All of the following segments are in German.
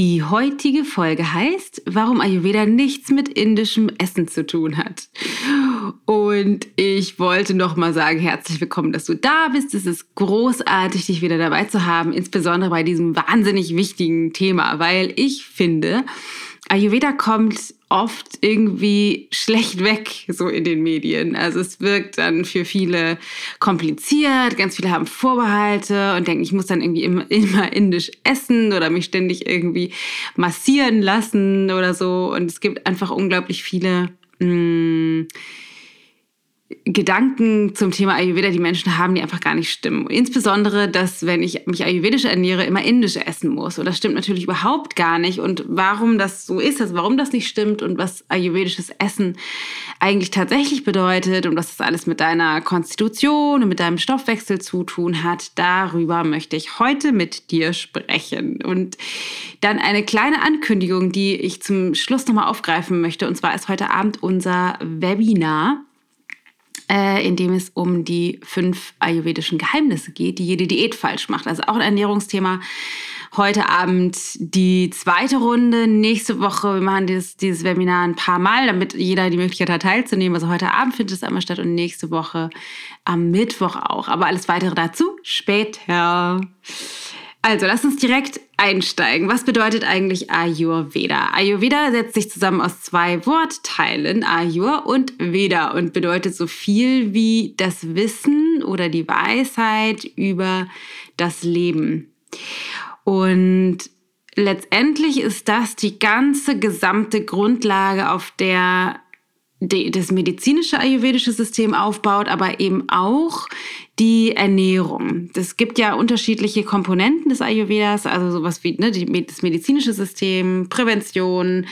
Die heutige Folge heißt, warum Ayurveda nichts mit indischem Essen zu tun hat. Und ich wollte noch mal sagen, herzlich willkommen, dass du da bist. Es ist großartig, dich wieder dabei zu haben, insbesondere bei diesem wahnsinnig wichtigen Thema, weil ich finde, Ayurveda kommt oft irgendwie schlecht weg, so in den Medien. Also es wirkt dann für viele kompliziert, ganz viele haben Vorbehalte und denken, ich muss dann irgendwie immer, immer indisch essen oder mich ständig irgendwie massieren lassen oder so. Und es gibt einfach unglaublich viele mh, mm, Gedanken zum Thema Ayurveda, die Menschen haben, die einfach gar nicht stimmen. Insbesondere, dass, wenn ich mich ayurvedisch ernähre, immer indisch essen muss. Und das stimmt natürlich überhaupt gar nicht. Und warum das so ist, also warum das nicht stimmt und was ayurvedisches Essen eigentlich tatsächlich bedeutet und was das alles mit deiner Konstitution und mit deinem Stoffwechsel zu tun hat, darüber möchte ich heute mit dir sprechen. Und dann eine kleine Ankündigung, die ich zum Schluss nochmal aufgreifen möchte. Und zwar ist heute Abend unser Webinar äh, in dem es um die fünf ayurvedischen Geheimnisse geht, die jede Diät falsch macht. Also auch ein Ernährungsthema. Heute Abend die zweite Runde. Nächste Woche, wir machen dieses, dieses Webinar ein paar Mal, damit jeder die Möglichkeit hat, teilzunehmen. Also heute Abend findet es einmal statt und nächste Woche am Mittwoch auch. Aber alles weitere dazu später. Also, lass uns direkt einsteigen. Was bedeutet eigentlich Ayurveda? Ayurveda setzt sich zusammen aus zwei Wortteilen, Ayur und Veda, und bedeutet so viel wie das Wissen oder die Weisheit über das Leben. Und letztendlich ist das die ganze gesamte Grundlage, auf der das medizinische ayurvedische System aufbaut, aber eben auch die Ernährung. Es gibt ja unterschiedliche Komponenten des Ayurvedas, also sowas wie ne, die, das medizinische System, Prävention,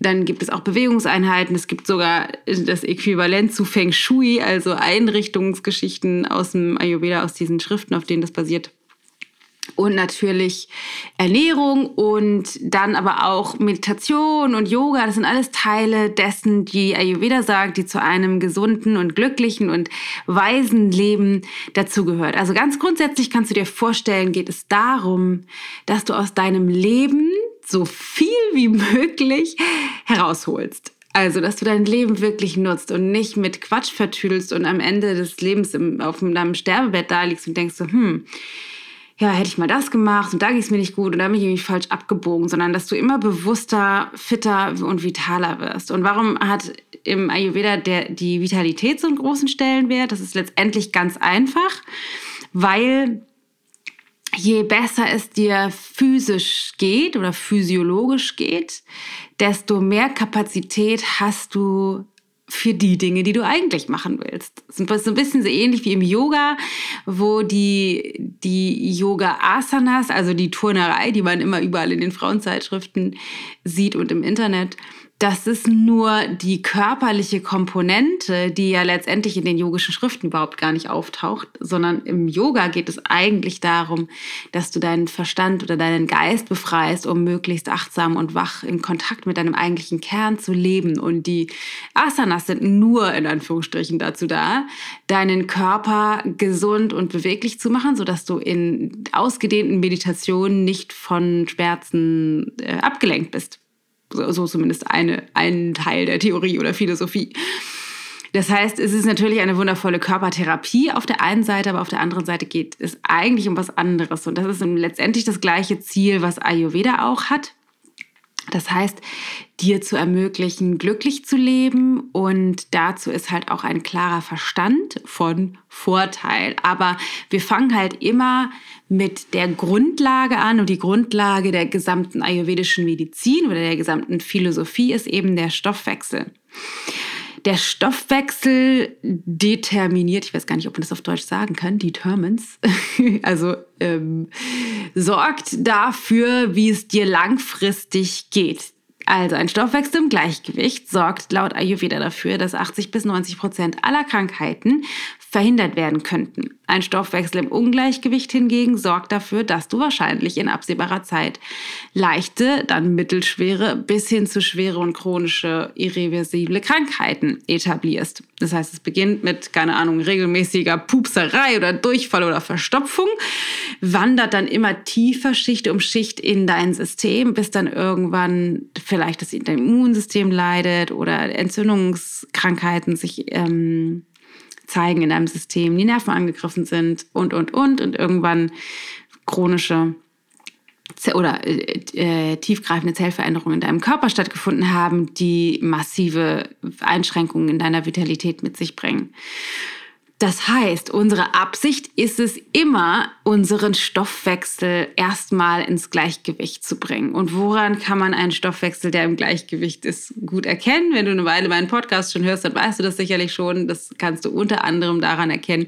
dann gibt es auch Bewegungseinheiten. Es gibt sogar das Äquivalent zu Feng Shui, also Einrichtungsgeschichten aus dem Ayurveda, aus diesen Schriften, auf denen das basiert und natürlich Ernährung und dann aber auch Meditation und Yoga. Das sind alles Teile dessen, die Ayurveda sagt, die zu einem gesunden und glücklichen und weisen Leben dazugehört. Also ganz grundsätzlich kannst du dir vorstellen, geht es darum, dass du aus deinem Leben so viel wie möglich herausholst. Also, dass du dein Leben wirklich nutzt und nicht mit Quatsch vertüdelst und am Ende des Lebens im, auf deinem Sterbebett da liegst und denkst so, hm, ja, hätte ich mal das gemacht und da ging es mir nicht gut und da bin ich irgendwie falsch abgebogen, sondern dass du immer bewusster, fitter und vitaler wirst. Und warum hat im Ayurveda der, die Vitalität so einen großen Stellenwert? Das ist letztendlich ganz einfach, weil je besser es dir physisch geht oder physiologisch geht, desto mehr Kapazität hast du für die Dinge, die du eigentlich machen willst. So ein bisschen so ähnlich wie im Yoga, wo die, die Yoga-Asanas, also die Turnerei, die man immer überall in den Frauenzeitschriften sieht und im Internet, das ist nur die körperliche Komponente, die ja letztendlich in den yogischen Schriften überhaupt gar nicht auftaucht, sondern im Yoga geht es eigentlich darum, dass du deinen Verstand oder deinen Geist befreist, um möglichst achtsam und wach in Kontakt mit deinem eigentlichen Kern zu leben. Und die Asanas sind nur in Anführungsstrichen dazu da, deinen Körper gesund und beweglich zu machen, sodass du in ausgedehnten Meditationen nicht von Schmerzen äh, abgelenkt bist. So zumindest eine, ein Teil der Theorie oder Philosophie. Das heißt, es ist natürlich eine wundervolle Körpertherapie auf der einen Seite, aber auf der anderen Seite geht es eigentlich um was anderes. Und das ist letztendlich das gleiche Ziel, was Ayurveda auch hat. Das heißt, dir zu ermöglichen, glücklich zu leben und dazu ist halt auch ein klarer Verstand von Vorteil. Aber wir fangen halt immer mit der Grundlage an und die Grundlage der gesamten ayurvedischen Medizin oder der gesamten Philosophie ist eben der Stoffwechsel. Der Stoffwechsel determiniert, ich weiß gar nicht, ob man das auf Deutsch sagen kann, determines, also ähm, sorgt dafür, wie es dir langfristig geht. Also ein Stoffwechsel im Gleichgewicht sorgt laut Ayurveda dafür, dass 80 bis 90 Prozent aller Krankheiten verhindert werden könnten. Ein Stoffwechsel im Ungleichgewicht hingegen sorgt dafür, dass du wahrscheinlich in absehbarer Zeit leichte, dann mittelschwere bis hin zu schwere und chronische irreversible Krankheiten etablierst. Das heißt, es beginnt mit, keine Ahnung, regelmäßiger Pupserei oder Durchfall oder Verstopfung, wandert dann immer tiefer Schicht um Schicht in dein System, bis dann irgendwann vielleicht das Immunsystem leidet oder Entzündungskrankheiten sich ähm, zeigen in deinem System, die Nerven angegriffen sind und, und, und und irgendwann chronische oder äh, äh, tiefgreifende Zellveränderungen in deinem Körper stattgefunden haben, die massive Einschränkungen in deiner Vitalität mit sich bringen. Das heißt, unsere Absicht ist es immer, unseren Stoffwechsel erstmal ins Gleichgewicht zu bringen. Und woran kann man einen Stoffwechsel, der im Gleichgewicht ist, gut erkennen? Wenn du eine Weile meinen Podcast schon hörst, dann weißt du das sicherlich schon. Das kannst du unter anderem daran erkennen,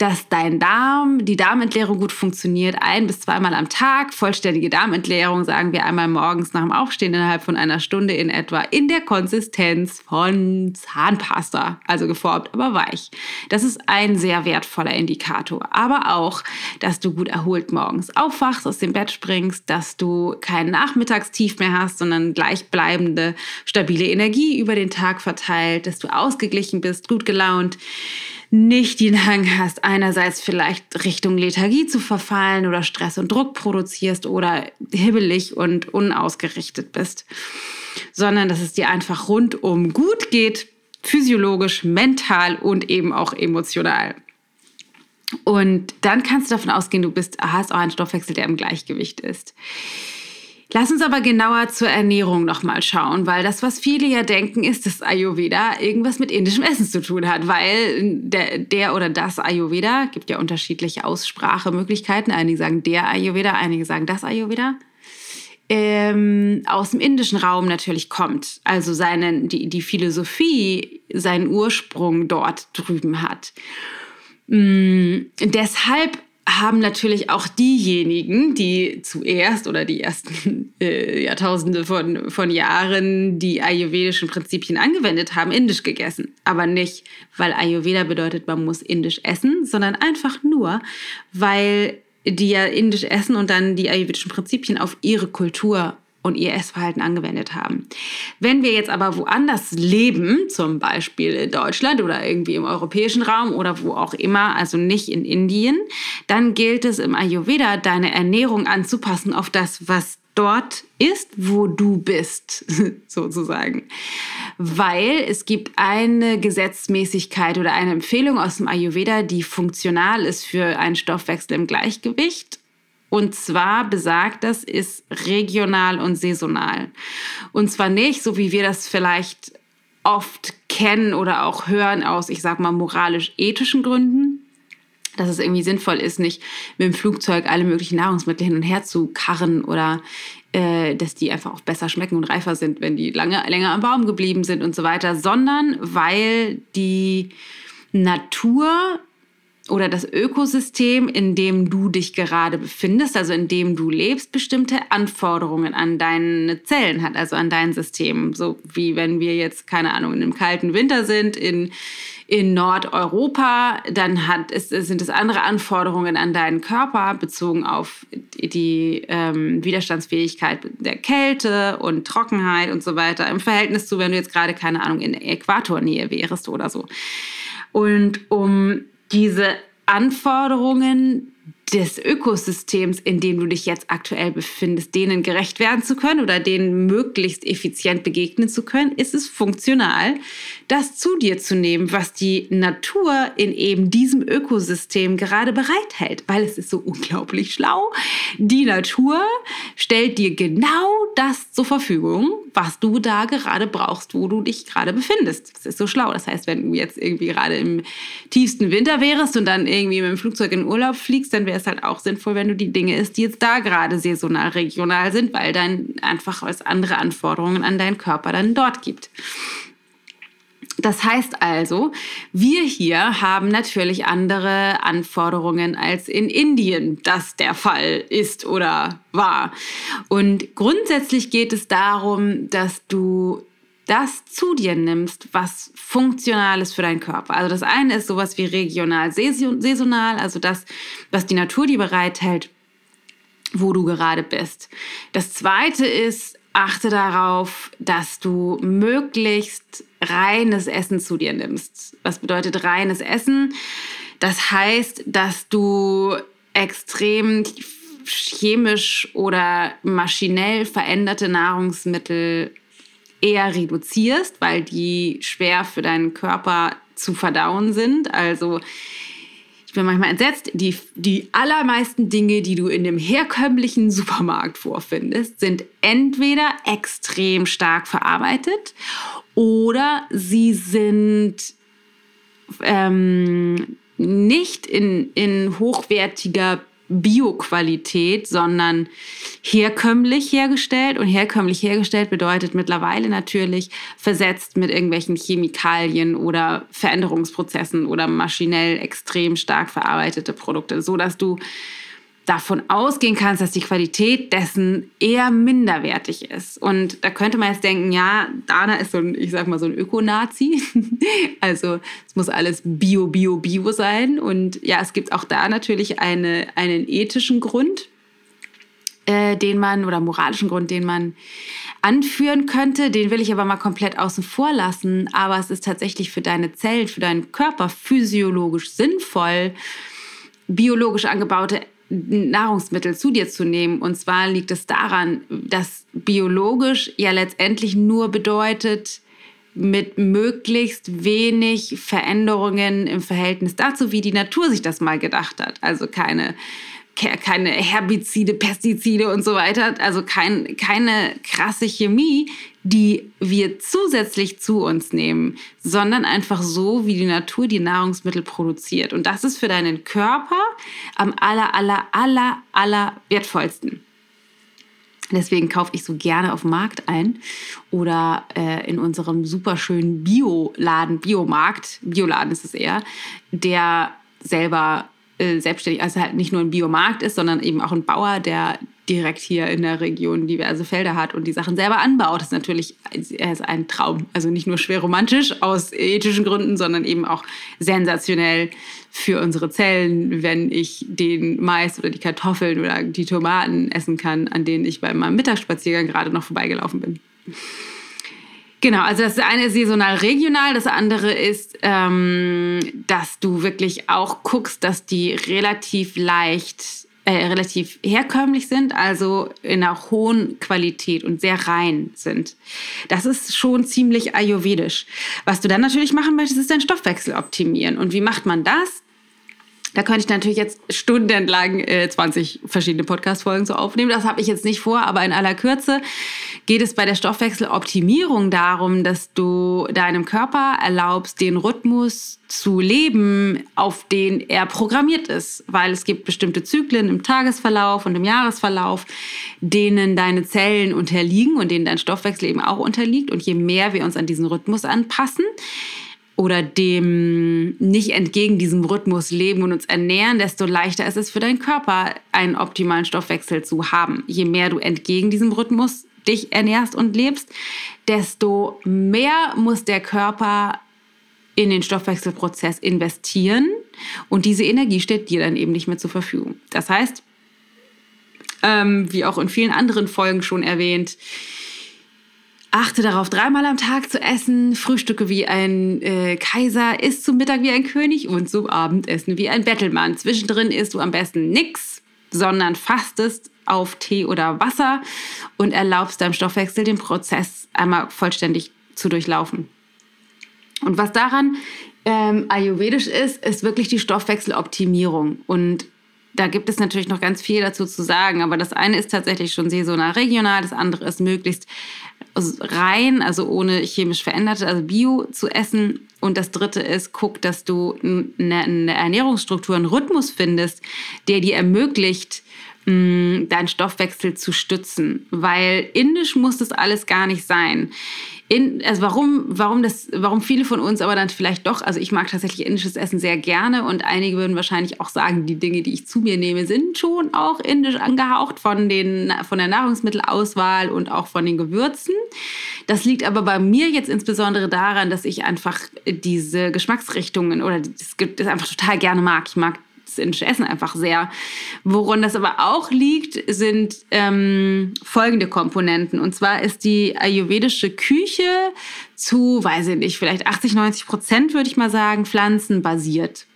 dass dein Darm, die Darmentleerung gut funktioniert, ein bis zweimal am Tag. Vollständige Darmentleerung sagen wir einmal morgens nach dem Aufstehen innerhalb von einer Stunde in etwa in der Konsistenz von Zahnpasta, also geformt, aber weich. Das ist ein sehr wertvoller Indikator. Aber auch, dass du gut erholt morgens aufwachst, aus dem Bett springst, dass du kein Nachmittagstief mehr hast, sondern gleichbleibende, stabile Energie über den Tag verteilt, dass du ausgeglichen bist, gut gelaunt nicht den Hang hast, einerseits vielleicht Richtung Lethargie zu verfallen oder Stress und Druck produzierst oder hibbelig und unausgerichtet bist, sondern dass es dir einfach rundum gut geht, physiologisch, mental und eben auch emotional. Und dann kannst du davon ausgehen, du bist, hast auch einen Stoffwechsel, der im Gleichgewicht ist. Lass uns aber genauer zur Ernährung nochmal schauen, weil das, was viele ja denken, ist, dass Ayurveda irgendwas mit indischem Essen zu tun hat, weil der, der oder das Ayurveda, gibt ja unterschiedliche Aussprachemöglichkeiten, einige sagen der Ayurveda, einige sagen das Ayurveda, ähm, aus dem indischen Raum natürlich kommt. Also seine, die, die Philosophie seinen Ursprung dort drüben hat. Mm, deshalb haben natürlich auch diejenigen, die zuerst oder die ersten äh, Jahrtausende von, von Jahren die ayurvedischen Prinzipien angewendet haben, indisch gegessen. Aber nicht, weil Ayurveda bedeutet, man muss indisch essen, sondern einfach nur, weil die ja indisch essen und dann die ayurvedischen Prinzipien auf ihre Kultur und ihr Essverhalten angewendet haben. Wenn wir jetzt aber woanders leben, zum Beispiel in Deutschland oder irgendwie im europäischen Raum oder wo auch immer, also nicht in Indien, dann gilt es im Ayurveda, deine Ernährung anzupassen auf das, was dort ist, wo du bist, sozusagen. Weil es gibt eine Gesetzmäßigkeit oder eine Empfehlung aus dem Ayurveda, die funktional ist für einen Stoffwechsel im Gleichgewicht und zwar besagt das, ist regional und saisonal. Und zwar nicht, so wie wir das vielleicht oft kennen oder auch hören aus, ich sag mal, moralisch-ethischen Gründen, dass es irgendwie sinnvoll ist, nicht mit dem Flugzeug alle möglichen Nahrungsmittel hin und her zu karren oder äh, dass die einfach auch besser schmecken und reifer sind, wenn die lange, länger am Baum geblieben sind und so weiter, sondern weil die Natur oder das Ökosystem, in dem du dich gerade befindest, also in dem du lebst, bestimmte Anforderungen an deine Zellen hat, also an dein System. So wie wenn wir jetzt, keine Ahnung, in einem kalten Winter sind, in, in Nordeuropa, dann hat, es, sind es andere Anforderungen an deinen Körper bezogen auf die ähm, Widerstandsfähigkeit der Kälte und Trockenheit und so weiter im Verhältnis zu, wenn du jetzt gerade, keine Ahnung, in Äquatornähe wärst oder so. Und um diese Anforderungen des Ökosystems, in dem du dich jetzt aktuell befindest, denen gerecht werden zu können oder denen möglichst effizient begegnen zu können, ist es funktional, das zu dir zu nehmen, was die Natur in eben diesem Ökosystem gerade bereithält, weil es ist so unglaublich schlau. Die Natur stellt dir genau das zur Verfügung, was du da gerade brauchst, wo du dich gerade befindest. Das ist so schlau. Das heißt, wenn du jetzt irgendwie gerade im tiefsten Winter wärst und dann irgendwie mit dem Flugzeug in Urlaub fliegst, dann wäre es halt auch sinnvoll, wenn du die Dinge isst, die jetzt da gerade saisonal, regional sind, weil dann einfach es andere Anforderungen an deinen Körper dann dort gibt. Das heißt also, wir hier haben natürlich andere Anforderungen als in Indien das der Fall ist oder war. Und grundsätzlich geht es darum, dass du das zu dir nimmst, was funktional ist für deinen Körper. Also das eine ist sowas wie regional, saisonal, also das, was die Natur dir bereithält, wo du gerade bist. Das zweite ist, achte darauf, dass du möglichst reines Essen zu dir nimmst. Was bedeutet reines Essen? Das heißt, dass du extrem chemisch oder maschinell veränderte Nahrungsmittel eher reduzierst, weil die schwer für deinen Körper zu verdauen sind. Also ich bin manchmal entsetzt, die, die allermeisten Dinge, die du in dem herkömmlichen Supermarkt vorfindest, sind entweder extrem stark verarbeitet oder sie sind ähm, nicht in, in hochwertiger Bioqualität, sondern herkömmlich hergestellt. Und herkömmlich hergestellt bedeutet mittlerweile natürlich versetzt mit irgendwelchen Chemikalien oder Veränderungsprozessen oder maschinell extrem stark verarbeitete Produkte, so dass du davon ausgehen kannst, dass die Qualität dessen eher minderwertig ist. Und da könnte man jetzt denken, ja, Dana ist so ein, ich sag mal, so ein Ökonazi. also es muss alles Bio, Bio, Bio sein. Und ja, es gibt auch da natürlich eine, einen ethischen Grund, äh, den man, oder moralischen Grund, den man anführen könnte. Den will ich aber mal komplett außen vor lassen. Aber es ist tatsächlich für deine Zellen, für deinen Körper physiologisch sinnvoll, biologisch angebaute Nahrungsmittel zu dir zu nehmen. Und zwar liegt es daran, dass biologisch ja letztendlich nur bedeutet, mit möglichst wenig Veränderungen im Verhältnis dazu, wie die Natur sich das mal gedacht hat. Also keine keine Herbizide, Pestizide und so weiter, also kein, keine krasse Chemie, die wir zusätzlich zu uns nehmen, sondern einfach so, wie die Natur die Nahrungsmittel produziert. Und das ist für deinen Körper am aller, aller, aller, aller wertvollsten. Deswegen kaufe ich so gerne auf Markt ein oder äh, in unserem superschönen Bioladen, Biomarkt, Bioladen ist es eher, der selber äh, selbstständig, also halt nicht nur ein Biomarkt ist, sondern eben auch ein Bauer, der direkt hier in der Region diverse Felder hat und die Sachen selber anbaut. Das ist natürlich ist ein Traum. Also nicht nur schwer romantisch aus ethischen Gründen, sondern eben auch sensationell für unsere Zellen, wenn ich den Mais oder die Kartoffeln oder die Tomaten essen kann, an denen ich bei meinem Mittagsspaziergang gerade noch vorbeigelaufen bin. Genau, also das eine ist saisonal regional, das andere ist, ähm, dass du wirklich auch guckst, dass die relativ leicht, äh, relativ herkömmlich sind, also in einer hohen Qualität und sehr rein sind. Das ist schon ziemlich ayurvedisch. Was du dann natürlich machen möchtest, ist deinen Stoffwechsel optimieren. Und wie macht man das? Da könnte ich natürlich jetzt stundenlang äh, 20 verschiedene Podcast-Folgen so aufnehmen. Das habe ich jetzt nicht vor, aber in aller Kürze geht es bei der Stoffwechseloptimierung darum, dass du deinem Körper erlaubst, den Rhythmus zu leben, auf den er programmiert ist. Weil es gibt bestimmte Zyklen im Tagesverlauf und im Jahresverlauf, denen deine Zellen unterliegen und denen dein Stoffwechsel eben auch unterliegt. Und je mehr wir uns an diesen Rhythmus anpassen, oder dem nicht entgegen diesem Rhythmus leben und uns ernähren, desto leichter ist es für deinen Körper, einen optimalen Stoffwechsel zu haben. Je mehr du entgegen diesem Rhythmus dich ernährst und lebst, desto mehr muss der Körper in den Stoffwechselprozess investieren und diese Energie steht dir dann eben nicht mehr zur Verfügung. Das heißt, ähm, wie auch in vielen anderen Folgen schon erwähnt, Achte darauf, dreimal am Tag zu essen, frühstücke wie ein äh, Kaiser, isst zum Mittag wie ein König und zum Abendessen wie ein Bettelmann. Zwischendrin isst du am besten nichts, sondern fastest auf Tee oder Wasser und erlaubst deinem Stoffwechsel den Prozess einmal vollständig zu durchlaufen. Und was daran ähm, ayurvedisch ist, ist wirklich die Stoffwechseloptimierung. Und da gibt es natürlich noch ganz viel dazu zu sagen, aber das eine ist tatsächlich schon saisonal regional, das andere ist möglichst rein, also ohne chemisch veränderte, also Bio zu essen. Und das dritte ist, guck, dass du eine, eine Ernährungsstruktur, einen Rhythmus findest, der dir ermöglicht, mm, deinen Stoffwechsel zu stützen, weil indisch muss das alles gar nicht sein in, also warum, warum, das, warum viele von uns aber dann vielleicht doch, also ich mag tatsächlich indisches Essen sehr gerne und einige würden wahrscheinlich auch sagen, die Dinge, die ich zu mir nehme, sind schon auch indisch angehaucht von, den, von der Nahrungsmittelauswahl und auch von den Gewürzen. Das liegt aber bei mir jetzt insbesondere daran, dass ich einfach diese Geschmacksrichtungen oder das, das einfach total gerne mag. Ich mag das indische Essen einfach sehr. Woran das aber auch liegt, sind ähm, folgende Komponenten. Und zwar ist die ayurvedische Küche zu, weiß ich nicht, vielleicht 80, 90 Prozent, würde ich mal sagen, pflanzenbasiert.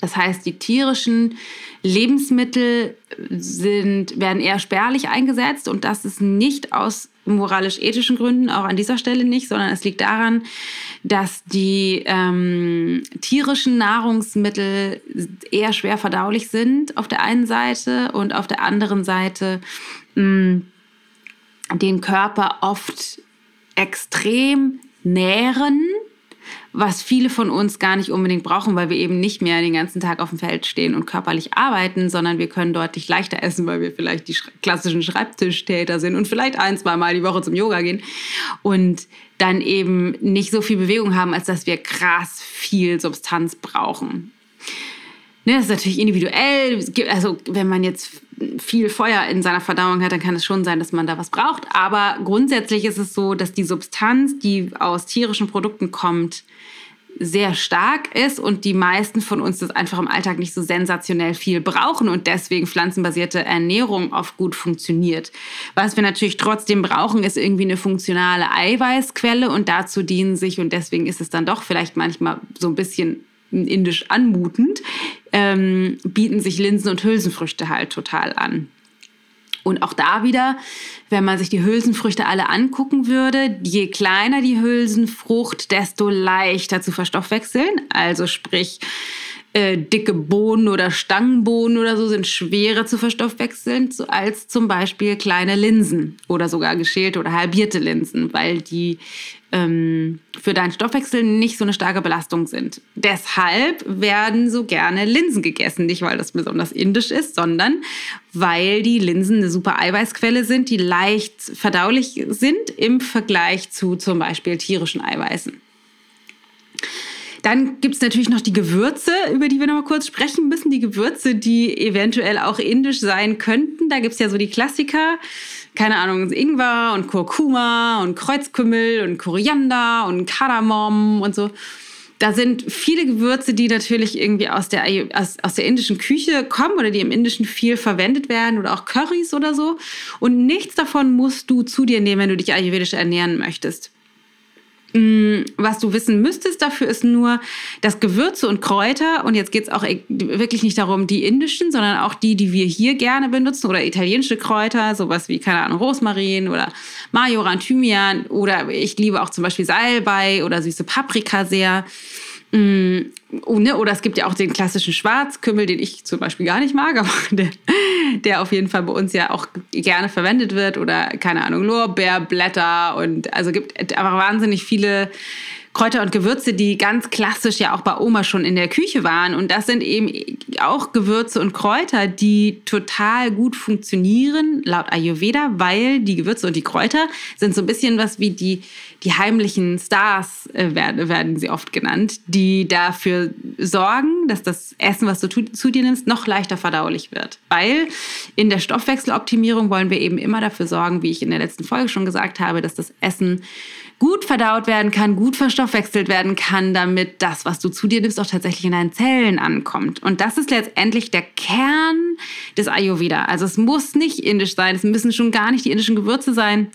Das heißt, die tierischen Lebensmittel sind, werden eher spärlich eingesetzt und das ist nicht aus moralisch-ethischen Gründen, auch an dieser Stelle nicht, sondern es liegt daran, dass die ähm, tierischen Nahrungsmittel eher schwer verdaulich sind auf der einen Seite und auf der anderen Seite mh, den Körper oft extrem nähren was viele von uns gar nicht unbedingt brauchen, weil wir eben nicht mehr den ganzen Tag auf dem Feld stehen und körperlich arbeiten, sondern wir können deutlich leichter essen, weil wir vielleicht die klassischen Schreibtischtäter sind und vielleicht ein, zwei Mal die Woche zum Yoga gehen und dann eben nicht so viel Bewegung haben, als dass wir krass viel Substanz brauchen. Ne, das ist natürlich individuell. Also wenn man jetzt viel Feuer in seiner Verdauung hat, dann kann es schon sein, dass man da was braucht. Aber grundsätzlich ist es so, dass die Substanz, die aus tierischen Produkten kommt, sehr stark ist und die meisten von uns das einfach im Alltag nicht so sensationell viel brauchen und deswegen pflanzenbasierte Ernährung oft gut funktioniert. Was wir natürlich trotzdem brauchen, ist irgendwie eine funktionale Eiweißquelle und dazu dienen sich und deswegen ist es dann doch vielleicht manchmal so ein bisschen indisch anmutend, ähm, bieten sich Linsen und Hülsenfrüchte halt total an. Und auch da wieder, wenn man sich die Hülsenfrüchte alle angucken würde, je kleiner die Hülsenfrucht, desto leichter zu verstoffwechseln. Also sprich, äh, dicke Bohnen oder Stangenbohnen oder so sind schwerer zu verstoffwechseln als zum Beispiel kleine Linsen oder sogar geschälte oder halbierte Linsen, weil die ähm, für deinen Stoffwechsel nicht so eine starke Belastung sind. Deshalb werden so gerne Linsen gegessen, nicht weil das besonders indisch ist, sondern weil die Linsen eine super Eiweißquelle sind, die leicht verdaulich sind im Vergleich zu zum Beispiel tierischen Eiweißen. Dann gibt es natürlich noch die Gewürze, über die wir noch mal kurz sprechen müssen. Die Gewürze, die eventuell auch indisch sein könnten. Da gibt es ja so die Klassiker keine Ahnung, Ingwer und Kurkuma und Kreuzkümmel und Koriander und Kardamom und so. Da sind viele Gewürze, die natürlich irgendwie aus der, aus, aus der indischen Küche kommen oder die im Indischen viel verwendet werden oder auch Currys oder so. Und nichts davon musst du zu dir nehmen, wenn du dich ayurvedisch ernähren möchtest. Mm, was du wissen müsstest dafür ist nur, dass Gewürze und Kräuter, und jetzt geht es auch e, wirklich nicht darum, die indischen, sondern auch die, die wir hier gerne benutzen, oder italienische Kräuter, sowas wie, keine Ahnung, Rosmarin oder Majoran, Thymian, oder ich liebe auch zum Beispiel Salbei oder süße Paprika sehr. Mm, ne? Oder es gibt ja auch den klassischen Schwarzkümmel, den ich zum Beispiel gar nicht mag, aber der, der auf jeden Fall bei uns ja auch gerne verwendet wird. Oder keine Ahnung, Lorbeerblätter und also gibt aber wahnsinnig viele Kräuter und Gewürze, die ganz klassisch ja auch bei Oma schon in der Küche waren. Und das sind eben auch Gewürze und Kräuter, die total gut funktionieren, laut Ayurveda, weil die Gewürze und die Kräuter sind so ein bisschen was wie die, die heimlichen Stars, äh, werden, werden sie oft genannt, die dafür sorgen, dass das Essen, was du zu dir nimmst, noch leichter verdaulich wird. Weil in der Stoffwechseloptimierung wollen wir eben immer dafür sorgen, wie ich in der letzten Folge schon gesagt habe, dass das Essen gut verdaut werden kann, gut verstoffwechselt werden kann, damit das, was du zu dir nimmst, auch tatsächlich in deinen Zellen ankommt. Und das ist letztendlich der Kern des Ayurveda. Also es muss nicht indisch sein, es müssen schon gar nicht die indischen Gewürze sein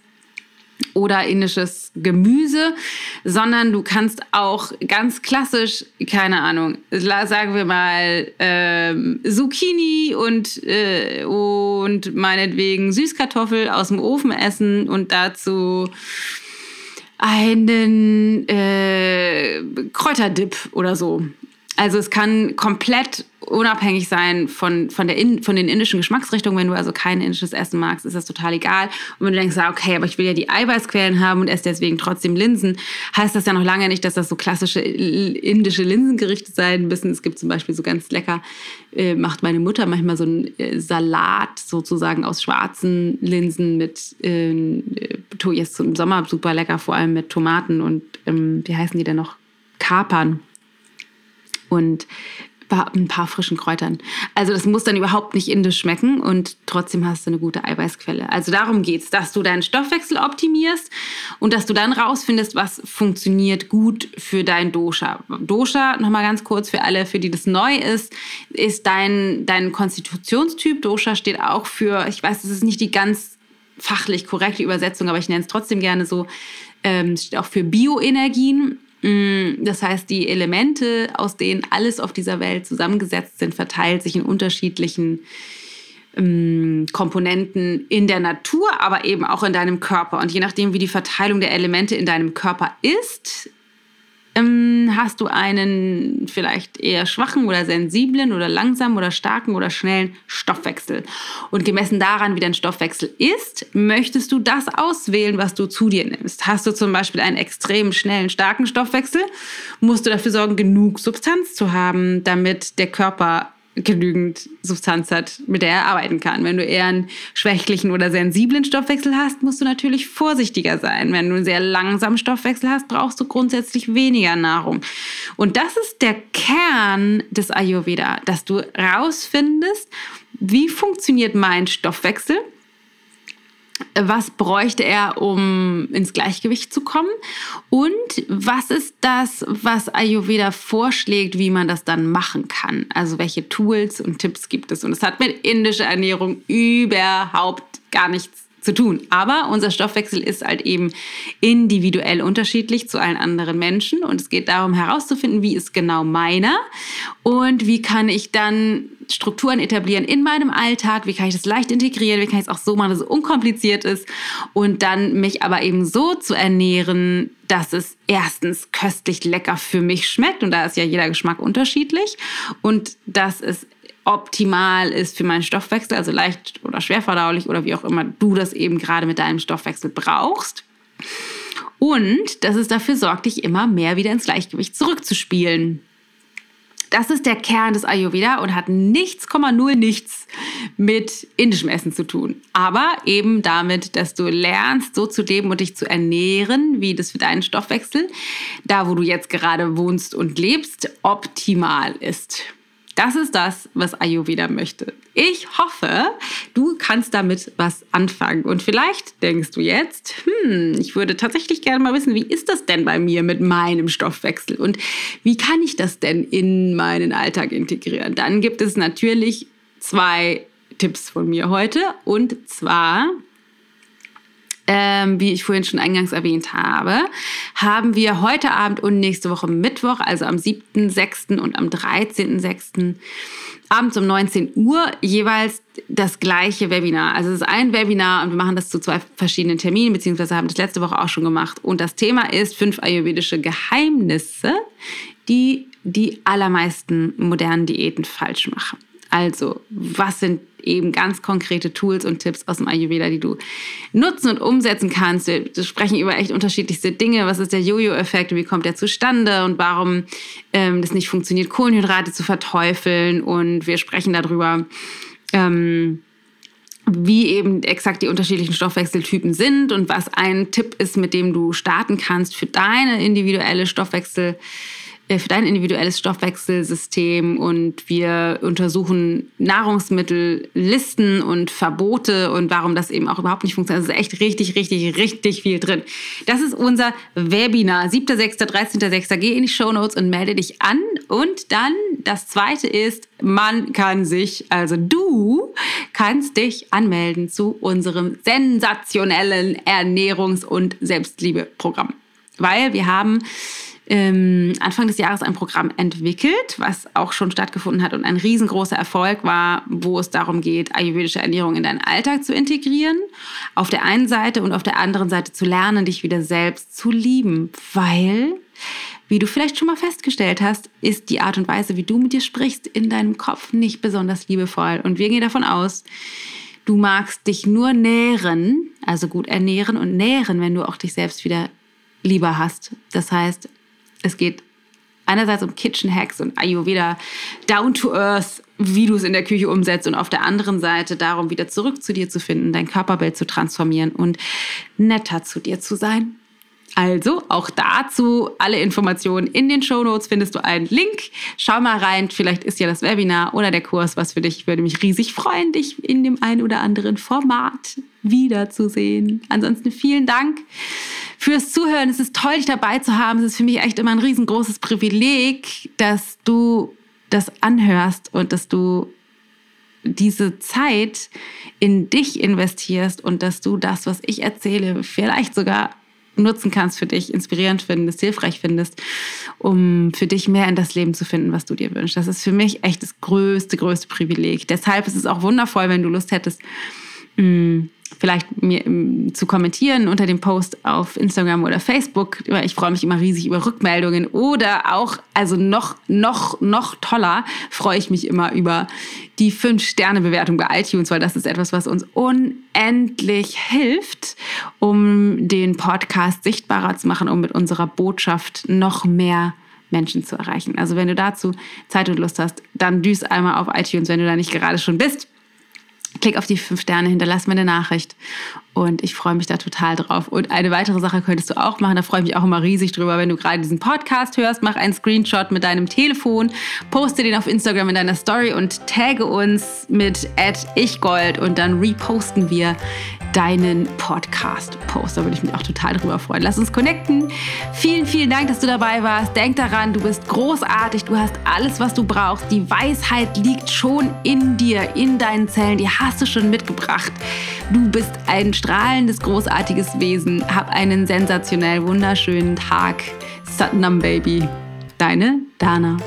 oder indisches Gemüse, sondern du kannst auch ganz klassisch, keine Ahnung, sagen wir mal ähm, Zucchini und, äh, und meinetwegen Süßkartoffel aus dem Ofen essen und dazu einen äh, Kräuterdip oder so. Also es kann komplett unabhängig sein von, von, der in, von den indischen Geschmacksrichtungen. Wenn du also kein indisches Essen magst, ist das total egal. Und wenn du denkst, okay, aber ich will ja die Eiweißquellen haben und esse deswegen trotzdem Linsen, heißt das ja noch lange nicht, dass das so klassische indische Linsengerichte sein müssen. Es gibt zum Beispiel so ganz lecker, äh, macht meine Mutter manchmal so einen äh, Salat sozusagen aus schwarzen Linsen mit, äh, jetzt im Sommer super lecker, vor allem mit Tomaten und, ähm, wie heißen die denn noch? Kapern und ein paar frischen Kräutern. Also das muss dann überhaupt nicht indisch schmecken und trotzdem hast du eine gute Eiweißquelle. Also darum geht es, dass du deinen Stoffwechsel optimierst und dass du dann rausfindest, was funktioniert gut für dein Dosha. Dosha, nochmal ganz kurz für alle, für die das neu ist, ist dein, dein Konstitutionstyp. Dosha steht auch für, ich weiß, das ist nicht die ganz fachlich korrekte Übersetzung, aber ich nenne es trotzdem gerne so, ähm, steht auch für Bioenergien. Mm, das heißt, die Elemente, aus denen alles auf dieser Welt zusammengesetzt sind, verteilt sich in unterschiedlichen ähm, Komponenten in der Natur, aber eben auch in deinem Körper. Und je nachdem, wie die Verteilung der Elemente in deinem Körper ist, ähm, hast du einen vielleicht eher schwachen oder sensiblen oder langsamen oder starken oder schnellen Stoffwechsel. Und gemessen daran, wie dein Stoffwechsel ist, möchtest du das auswählen, was du zu dir nimmst. Hast du zum Beispiel einen extrem schnellen, starken Stoffwechsel, musst du dafür sorgen, genug Substanz zu haben, damit der Körper genügend Substanz hat, mit der er arbeiten kann. Wenn du eher einen schwächlichen oder sensiblen Stoffwechsel hast, musst du natürlich vorsichtiger sein. Wenn du einen sehr langsamen Stoffwechsel hast, brauchst du grundsätzlich weniger Nahrung. Und das ist der Kern des Ayurveda, dass du rausfindest, wie funktioniert mein Stoffwechsel was bräuchte er, um ins Gleichgewicht zu kommen? Und was ist das, was Ayurveda vorschlägt, wie man das dann machen kann? Also welche Tools und Tipps gibt es? Und es hat mit indischer Ernährung überhaupt gar nichts zu tun. Aber unser Stoffwechsel ist halt eben individuell unterschiedlich zu allen anderen Menschen. Und es geht darum herauszufinden, wie ist genau meiner und wie kann ich dann Strukturen etablieren in meinem Alltag, wie kann ich das leicht integrieren, wie kann ich es auch so machen, dass es unkompliziert ist und dann mich aber eben so zu ernähren, dass es erstens köstlich lecker für mich schmeckt und da ist ja jeder Geschmack unterschiedlich und dass es optimal ist für meinen Stoffwechsel, also leicht oder schwer verdaulich oder wie auch immer du das eben gerade mit deinem Stoffwechsel brauchst. Und dass es dafür sorgt, dich immer mehr wieder ins Gleichgewicht zurückzuspielen. Das ist der Kern des Ayurveda und hat nichts, null nichts mit indischem Essen zu tun. Aber eben damit, dass du lernst, so zu leben und dich zu ernähren, wie das für deinen Stoffwechsel, da wo du jetzt gerade wohnst und lebst, optimal ist. Das ist das, was Ayurveda möchte. Ich hoffe, du kannst damit was anfangen. Und vielleicht denkst du jetzt, hm, ich würde tatsächlich gerne mal wissen, wie ist das denn bei mir mit meinem Stoffwechsel und wie kann ich das denn in meinen Alltag integrieren? Dann gibt es natürlich zwei Tipps von mir heute. Und zwar ähm, wie ich vorhin schon eingangs erwähnt habe, haben wir heute Abend und nächste Woche Mittwoch, also am 7.6. und am 13.6. abends um 19 Uhr jeweils das gleiche Webinar. Also es ist ein Webinar und wir machen das zu zwei verschiedenen Terminen, beziehungsweise haben das letzte Woche auch schon gemacht. Und das Thema ist fünf ayurvedische Geheimnisse, die die allermeisten modernen Diäten falsch machen. Also, was sind eben ganz konkrete Tools und Tipps aus dem Ayurveda, die du nutzen und umsetzen kannst? Wir sprechen über echt unterschiedlichste Dinge. Was ist der Jojo-Effekt? Wie kommt der zustande? Und warum ähm, das nicht funktioniert, Kohlenhydrate zu verteufeln? Und wir sprechen darüber, ähm, wie eben exakt die unterschiedlichen Stoffwechseltypen sind und was ein Tipp ist, mit dem du starten kannst für deine individuelle Stoffwechsel- für dein individuelles Stoffwechselsystem und wir untersuchen Nahrungsmittellisten und Verbote und warum das eben auch überhaupt nicht funktioniert. Es ist echt richtig, richtig, richtig viel drin. Das ist unser Webinar. 7.6., 13.6. Geh in die Show Notes und melde dich an. Und dann das zweite ist, man kann sich, also du kannst dich anmelden zu unserem sensationellen Ernährungs- und Selbstliebeprogramm. Weil wir haben ähm, Anfang des Jahres ein Programm entwickelt, was auch schon stattgefunden hat und ein riesengroßer Erfolg war, wo es darum geht, ayurvedische Ernährung in deinen Alltag zu integrieren. Auf der einen Seite und auf der anderen Seite zu lernen, dich wieder selbst zu lieben, weil wie du vielleicht schon mal festgestellt hast, ist die Art und Weise, wie du mit dir sprichst, in deinem Kopf nicht besonders liebevoll. Und wir gehen davon aus, du magst dich nur nähren, also gut ernähren und nähren, wenn du auch dich selbst wieder lieber hast. Das heißt, es geht einerseits um Kitchen Hacks und Ayurveda down to earth, wie du es in der Küche umsetzt und auf der anderen Seite darum, wieder zurück zu dir zu finden, dein Körperbild zu transformieren und netter zu dir zu sein. Also auch dazu alle Informationen in den Show Notes findest du einen Link. Schau mal rein, vielleicht ist ja das Webinar oder der Kurs was für dich. Ich würde mich riesig freuen, dich in dem ein oder anderen Format wiederzusehen. Ansonsten vielen Dank fürs Zuhören. Es ist toll, dich dabei zu haben. Es ist für mich echt immer ein riesengroßes Privileg, dass du das anhörst und dass du diese Zeit in dich investierst und dass du das, was ich erzähle, vielleicht sogar nutzen kannst für dich, inspirierend findest, hilfreich findest, um für dich mehr in das Leben zu finden, was du dir wünschst. Das ist für mich echt das größte, größte Privileg. Deshalb ist es auch wundervoll, wenn du Lust hättest, mm, vielleicht mir ähm, zu kommentieren unter dem Post auf Instagram oder Facebook. Ich freue mich immer riesig über Rückmeldungen oder auch, also noch, noch, noch toller, freue ich mich immer über die 5-Sterne-Bewertung bei iTunes, weil das ist etwas, was uns unendlich hilft, um den Podcast sichtbarer zu machen, um mit unserer Botschaft noch mehr Menschen zu erreichen. Also wenn du dazu Zeit und Lust hast, dann düst einmal auf iTunes, wenn du da nicht gerade schon bist Klick auf die fünf Sterne, hinterlass mir eine Nachricht. Und ich freue mich da total drauf. Und eine weitere Sache könntest du auch machen, da freue ich mich auch immer riesig drüber, wenn du gerade diesen Podcast hörst, mach einen Screenshot mit deinem Telefon, poste den auf Instagram in deiner Story und tagge uns mit ichgold. Und dann reposten wir deinen Podcast-Post. Da würde ich mich auch total drüber freuen. Lass uns connecten. Vielen, vielen Dank, dass du dabei warst. Denk daran, du bist großartig. Du hast alles, was du brauchst. Die Weisheit liegt schon in dir, in deinen Zellen. Die hast du schon mitgebracht. Du bist ein strahlendes, großartiges Wesen. Hab einen sensationell wunderschönen Tag. Satnam Baby. Deine Dana.